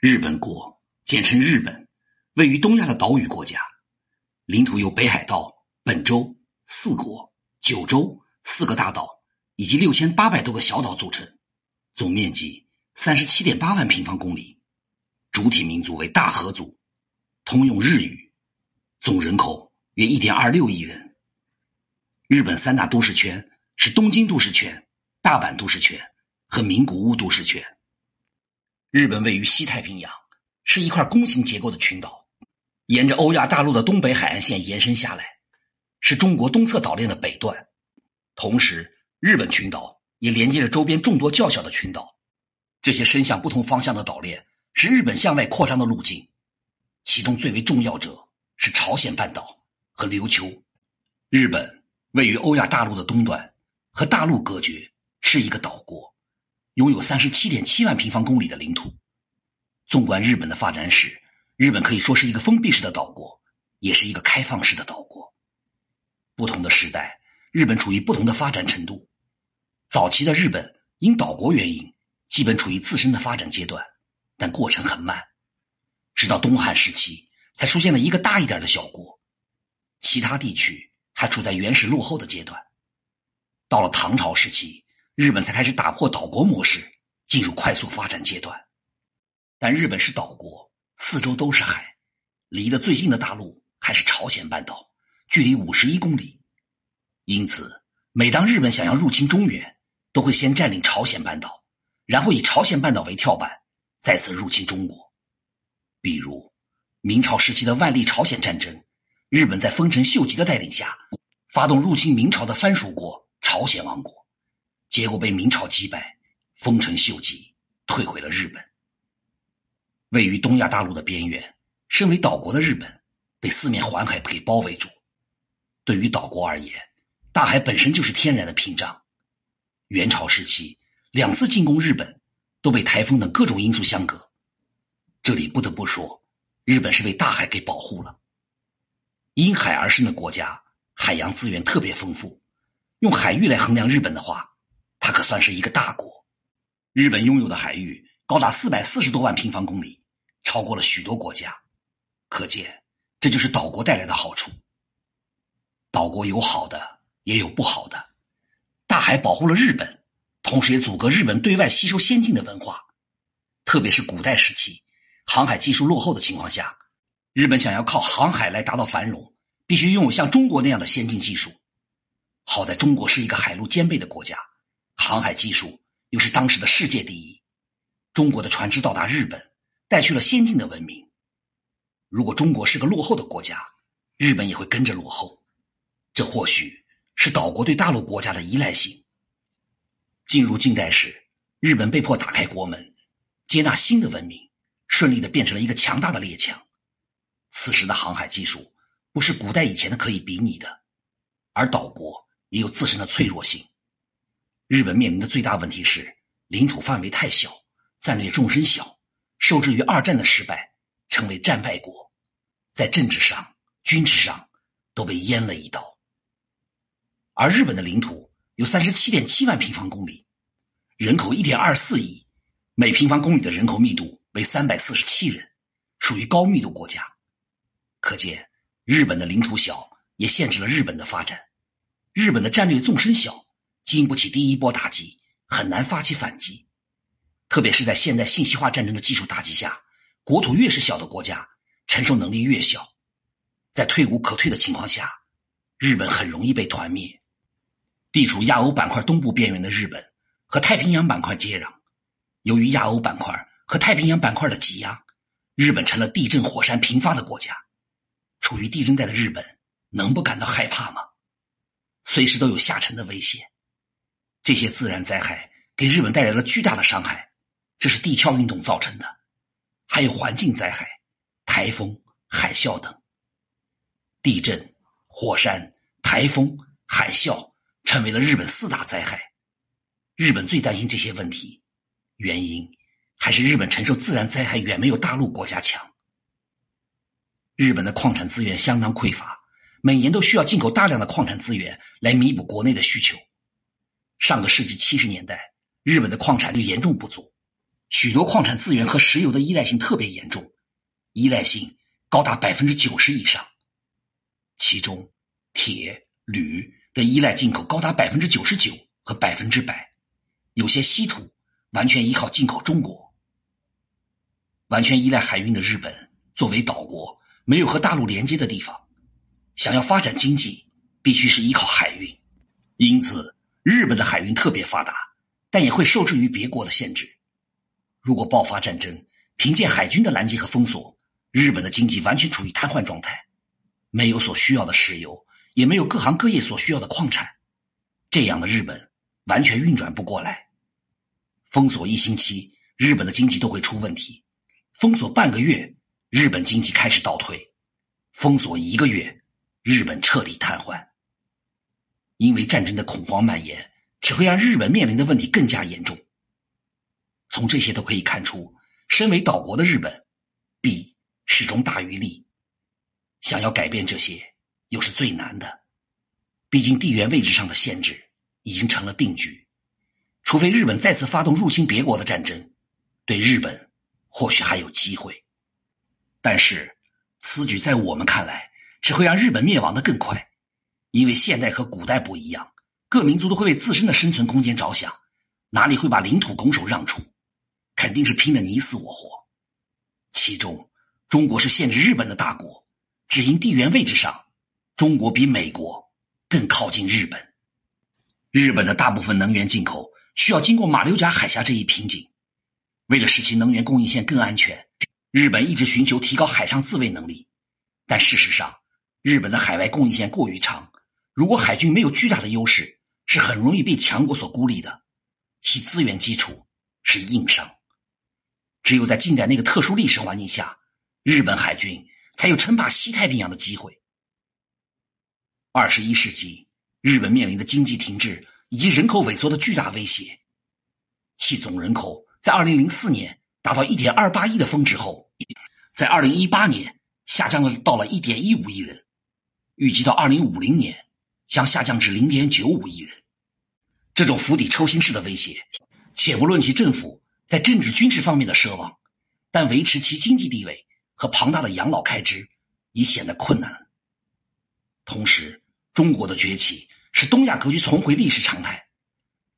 日本国简称日本，位于东亚的岛屿国家，领土由北海道、本州、四国、九州四个大岛以及六千八百多个小岛组成，总面积三十七点八万平方公里，主体民族为大和族，通用日语，总人口约一点二六亿人。日本三大都市圈是东京都市圈、大阪都市圈和名古屋都市圈。日本位于西太平洋，是一块弓形结构的群岛，沿着欧亚大陆的东北海岸线延伸下来，是中国东侧岛链的北段。同时，日本群岛也连接着周边众多较小的群岛。这些伸向不同方向的岛链是日本向外扩张的路径，其中最为重要者是朝鲜半岛和琉球。日本位于欧亚大陆的东端，和大陆隔绝，是一个岛国。拥有三十七点七万平方公里的领土。纵观日本的发展史，日本可以说是一个封闭式的岛国，也是一个开放式的岛国。不同的时代，日本处于不同的发展程度。早期的日本因岛国原因，基本处于自身的发展阶段，但过程很慢。直到东汉时期，才出现了一个大一点的小国，其他地区还处在原始落后的阶段。到了唐朝时期。日本才开始打破岛国模式，进入快速发展阶段。但日本是岛国，四周都是海，离得最近的大陆还是朝鲜半岛，距离五十一公里。因此，每当日本想要入侵中原，都会先占领朝鲜半岛，然后以朝鲜半岛为跳板，再次入侵中国。比如，明朝时期的万历朝鲜战争，日本在丰臣秀吉的带领下，发动入侵明朝的藩属国朝鲜王国。结果被明朝击败，丰臣秀吉退回了日本。位于东亚大陆的边缘，身为岛国的日本被四面环海给包围住。对于岛国而言，大海本身就是天然的屏障。元朝时期两次进攻日本，都被台风等各种因素相隔。这里不得不说，日本是被大海给保护了。因海而生的国家，海洋资源特别丰富。用海域来衡量日本的话。它可算是一个大国，日本拥有的海域高达四百四十多万平方公里，超过了许多国家。可见，这就是岛国带来的好处。岛国有好的，也有不好的。大海保护了日本，同时也阻隔日本对外吸收先进的文化。特别是古代时期，航海技术落后的情况下，日本想要靠航海来达到繁荣，必须拥有像中国那样的先进技术。好在中国是一个海陆兼备的国家。航海技术又是当时的世界第一，中国的船只到达日本，带去了先进的文明。如果中国是个落后的国家，日本也会跟着落后。这或许是岛国对大陆国家的依赖性。进入近代时，日本被迫打开国门，接纳新的文明，顺利的变成了一个强大的列强。此时的航海技术不是古代以前的可以比拟的，而岛国也有自身的脆弱性。日本面临的最大问题是领土范围太小，战略纵深小，受制于二战的失败，成为战败国，在政治上、军事上都被阉了一刀。而日本的领土有三十七点七万平方公里，人口一点二四亿，每平方公里的人口密度为三百四十七人，属于高密度国家。可见，日本的领土小也限制了日本的发展，日本的战略纵深小。经不起第一波打击，很难发起反击。特别是在现代信息化战争的技术打击下，国土越是小的国家，承受能力越小。在退无可退的情况下，日本很容易被团灭。地处亚欧板块东部边缘的日本和太平洋板块接壤，由于亚欧板块和太平洋板块的挤压，日本成了地震火山频发的国家。处于地震带的日本，能不感到害怕吗？随时都有下沉的危险。这些自然灾害给日本带来了巨大的伤害，这是地壳运动造成的，还有环境灾害、台风、海啸等。地震、火山、台风、海啸成为了日本四大灾害。日本最担心这些问题，原因还是日本承受自然灾害远没有大陆国家强。日本的矿产资源相当匮乏，每年都需要进口大量的矿产资源来弥补国内的需求。上个世纪七十年代，日本的矿产率严重不足，许多矿产资源和石油的依赖性特别严重，依赖性高达百分之九十以上。其中，铁、铝的依赖进口高达百分之九十九和百分之百，有些稀土完全依靠进口中国。完全依赖海运的日本，作为岛国，没有和大陆连接的地方，想要发展经济，必须是依靠海运。因此，日本的海运特别发达，但也会受制于别国的限制。如果爆发战争，凭借海军的拦截和封锁，日本的经济完全处于瘫痪状态，没有所需要的石油，也没有各行各业所需要的矿产，这样的日本完全运转不过来。封锁一星期，日本的经济都会出问题；封锁半个月，日本经济开始倒退；封锁一个月，日本彻底瘫痪。因为战争的恐慌蔓延，只会让日本面临的问题更加严重。从这些都可以看出，身为岛国的日本，弊始终大于利。想要改变这些，又是最难的。毕竟地缘位置上的限制已经成了定局。除非日本再次发动入侵别国的战争，对日本或许还有机会。但是，此举在我们看来，只会让日本灭亡的更快。因为现代和古代不一样，各民族都会为自身的生存空间着想，哪里会把领土拱手让出？肯定是拼的你死我活，其中中国是限制日本的大国，只因地缘位置上，中国比美国更靠近日本。日本的大部分能源进口需要经过马六甲海峡这一瓶颈，为了使其能源供应线更安全，日本一直寻求提高海上自卫能力。但事实上，日本的海外供应线过于长，如果海军没有巨大的优势，是很容易被强国所孤立的，其资源基础是硬伤。只有在近代那个特殊历史环境下，日本海军才有称霸西太平洋的机会。二十一世纪，日本面临的经济停滞以及人口萎缩的巨大威胁，其总人口在二零零四年达到一点二八亿的峰值后，在二零一八年下降了到了一点一五亿人，预计到二零五零年将下降至零点九五亿人。这种釜底抽薪式的威胁，且不论其政府。在政治军事方面的奢望，但维持其经济地位和庞大的养老开支已显得困难。同时，中国的崛起使东亚格局重回历史常态，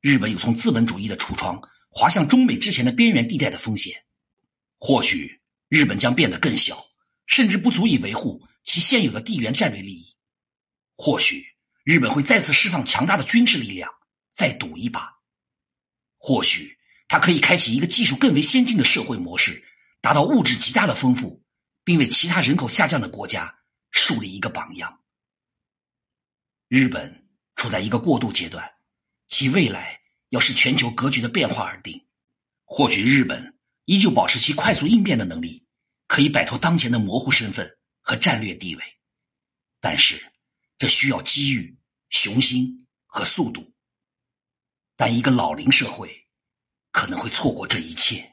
日本有从资本主义的橱窗滑向中美之前的边缘地带的风险。或许日本将变得更小，甚至不足以维护其现有的地缘战略利益。或许日本会再次释放强大的军事力量，再赌一把。或许。它可以开启一个技术更为先进的社会模式，达到物质极大的丰富，并为其他人口下降的国家树立一个榜样。日本处在一个过渡阶段，其未来要视全球格局的变化而定。或许日本依旧保持其快速应变的能力，可以摆脱当前的模糊身份和战略地位，但是这需要机遇、雄心和速度。但一个老龄社会。可能会错过这一切。